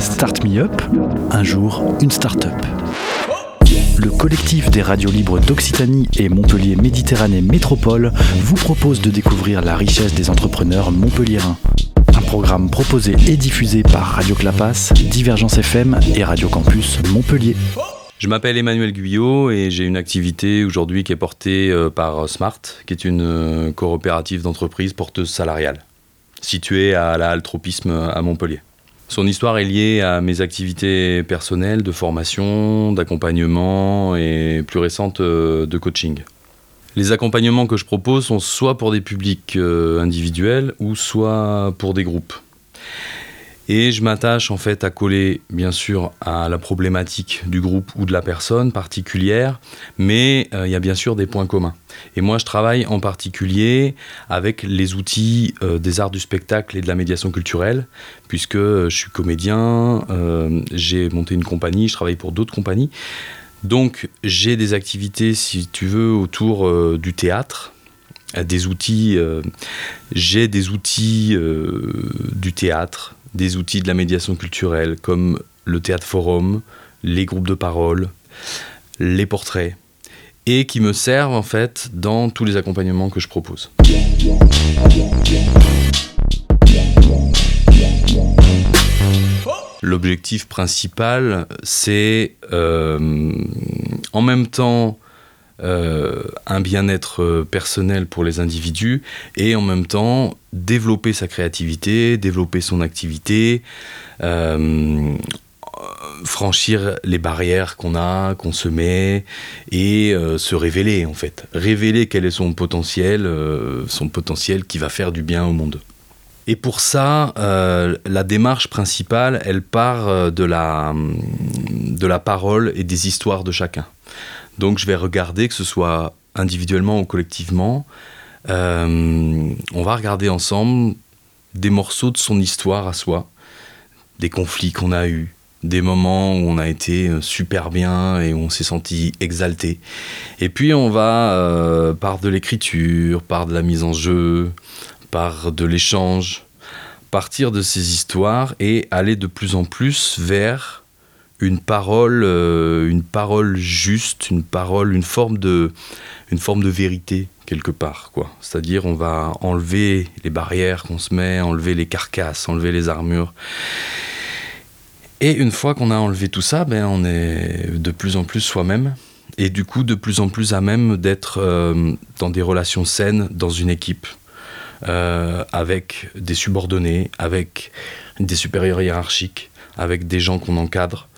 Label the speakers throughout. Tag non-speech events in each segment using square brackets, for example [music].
Speaker 1: Start Me Up. Un jour, une start-up. Le collectif des radios libres d'Occitanie et Montpellier Méditerranée Métropole vous propose de découvrir la richesse des entrepreneurs montpelliérains. Un programme proposé et diffusé par Radio Clapas, Divergence FM et Radio Campus Montpellier.
Speaker 2: Je m'appelle Emmanuel Guyot et j'ai une activité aujourd'hui qui est portée euh, par Smart, qui est une euh, coopérative d'entreprise porteuse salariale, située à la à Montpellier. Son histoire est liée à mes activités personnelles de formation, d'accompagnement et plus récentes euh, de coaching. Les accompagnements que je propose sont soit pour des publics individuels ou soit pour des groupes. Et je m'attache en fait à coller bien sûr à la problématique du groupe ou de la personne particulière, mais euh, il y a bien sûr des points communs. Et moi je travaille en particulier avec les outils euh, des arts du spectacle et de la médiation culturelle, puisque je suis comédien, euh, j'ai monté une compagnie, je travaille pour d'autres compagnies. Donc j'ai des activités, si tu veux, autour du théâtre, des outils, j'ai des outils du théâtre, des outils de la médiation culturelle comme le théâtre forum, les groupes de parole, les portraits, et qui me servent en fait dans tous les accompagnements que je propose. L'objectif principal, c'est euh, en même temps euh, un bien-être euh, personnel pour les individus et en même temps développer sa créativité, développer son activité, euh, franchir les barrières qu'on a, qu'on se met et se révéler en fait. Révéler quel est son potentiel, son potentiel qui va faire du bien au monde. Et pour ça, la démarche principale, elle part de la, de la parole et des histoires de chacun. Donc je vais regarder, que ce soit individuellement ou collectivement, euh, on va regarder ensemble des morceaux de son histoire à soi, des conflits qu'on a eus, des moments où on a été euh, super bien et où on s'est senti exalté. Et puis on va, euh, par de l'écriture, par de la mise en jeu, par de l'échange, partir de ces histoires et aller de plus en plus vers une parole, euh, une parole juste, une parole, une forme de, une forme de vérité quelque part, quoi. C'est-à-dire, on va enlever les barrières qu'on se met, enlever les carcasses, enlever les armures. Et une fois qu'on a enlevé tout ça, ben, on est de plus en plus soi-même. Et du coup, de plus en plus à même d'être euh, dans des relations saines dans une équipe, euh, avec des subordonnés, avec des supérieurs hiérarchiques, avec des gens qu'on encadre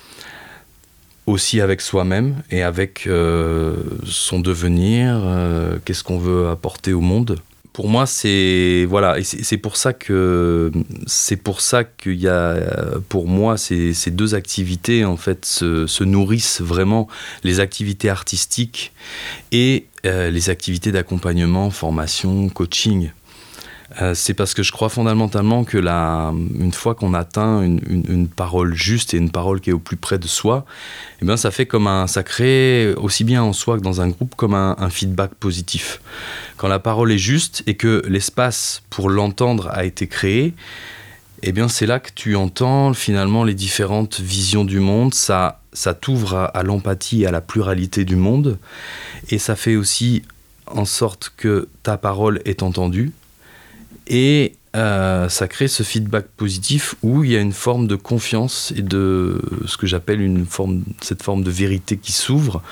Speaker 2: aussi avec soi-même et avec euh, son devenir, euh, qu'est-ce qu'on veut apporter au monde. Pour moi, c'est voilà, c'est pour ça que c'est pour ça qu'il y a pour moi ces, deux activités en fait se, se, nourrissent vraiment les activités artistiques et euh, les activités d'accompagnement, formation, coaching. Euh, c'est parce que je crois fondamentalement que une fois qu'on atteint une, parole juste et une parole qui est au plus près de soi, eh bien ça fait comme un, ça crée aussi bien en soi que dans un groupe comme un, feedback positif. Quand la parole est juste et que l'espace pour l'entendre a été créé, eh bien c'est là que tu entends finalement les différentes visions du monde. Ça, ça t'ouvre à, à l'empathie et à la pluralité du monde, et ça fait aussi en sorte que ta parole est entendue et euh, ça crée ce feedback positif où il y a une forme de confiance et de ce que j'appelle une forme, cette forme de vérité qui s'ouvre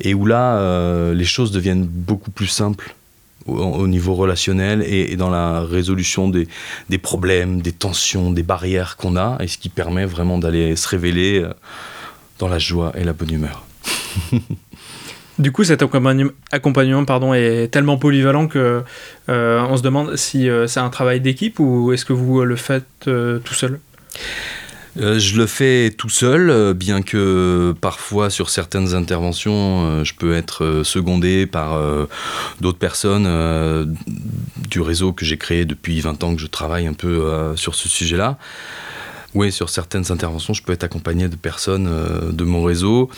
Speaker 2: et où là euh, les choses deviennent beaucoup plus simples au, niveau relationnel et, dans la résolution des, problèmes, des tensions, des barrières qu'on a et ce qui permet vraiment d'aller se révéler euh, dans la joie et la bonne humeur. [laughs]
Speaker 3: Du coup, cet accompagnement, pardon, est tellement polyvalent que euh, on se demande si euh, c'est un travail d'équipe ou est-ce que vous le faites euh, tout seul?
Speaker 2: Je le fais tout seul, bien que parfois sur certaines interventions, je peux être secondé par d'autres personnes du réseau que j'ai créé depuis 20 ans que je travaille un peu sur ce sujet-là Oui, sur certaines interventions, je peux être accompagné de personnes euh, de mon réseau,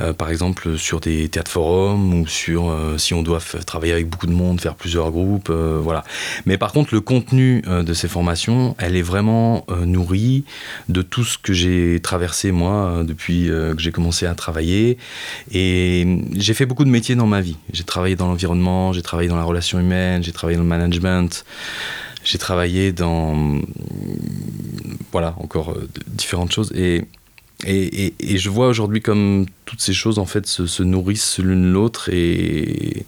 Speaker 2: euh, par exemple sur des théâtres forums ou sur euh, si on doit travailler avec beaucoup de monde, faire plusieurs groupes, voilà. Mais par contre, le contenu de ces formations, elle est vraiment nourrie de tout ce que j'ai traversé moi depuis que j'ai commencé à travailler. Et j'ai fait beaucoup de métiers dans ma vie. J'ai travaillé dans l'environnement, j'ai travaillé dans la relation humaine, j'ai travaillé dans le management. J'ai travaillé dans, voilà, encore euh, différentes choses. Et, et, et, je vois aujourd'hui comme toutes ces choses, en fait, se, nourrissent l'une l'autre. Et,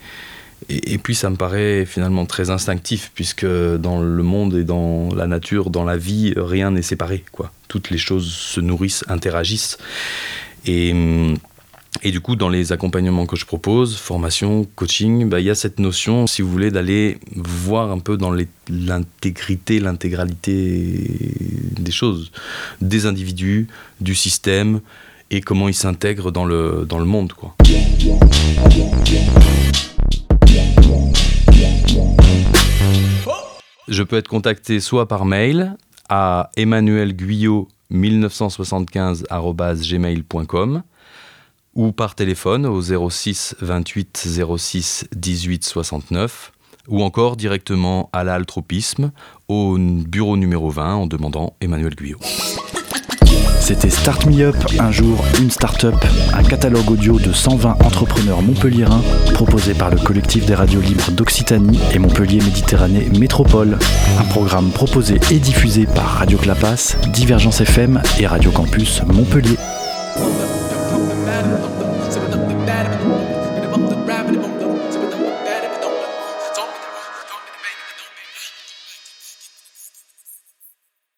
Speaker 2: et, puis, ça me paraît finalement très instinctif, puisque dans le monde et dans la nature, dans la vie, rien n'est séparé. Quoi. Toutes les choses se nourrissent, interagissent. Et hum, et du coup, dans les accompagnements que je propose, formation, coaching, bah, il y a cette notion, si vous voulez, d'aller voir un peu dans l'intégrité, l'intégralité des choses, des individus, du système, et comment ils s'intègrent dans le, dans le monde. Je peux être contacté soit par mail à emmanuelguyot 1975gmailcom ou par téléphone au 06 28 06 18 69 ou encore directement à l'altropisme au bureau numéro 20 en demandant Emmanuel Guyot.
Speaker 1: C'était Start Me Up, un jour, une start-up, un catalogue audio de 120 entrepreneurs montpelliérains proposé par le collectif des radios libres d'Occitanie et Montpellier Méditerranée Métropole. Un programme proposé et diffusé par Radio Clapas, Divergence FM et Radio Campus Montpellier.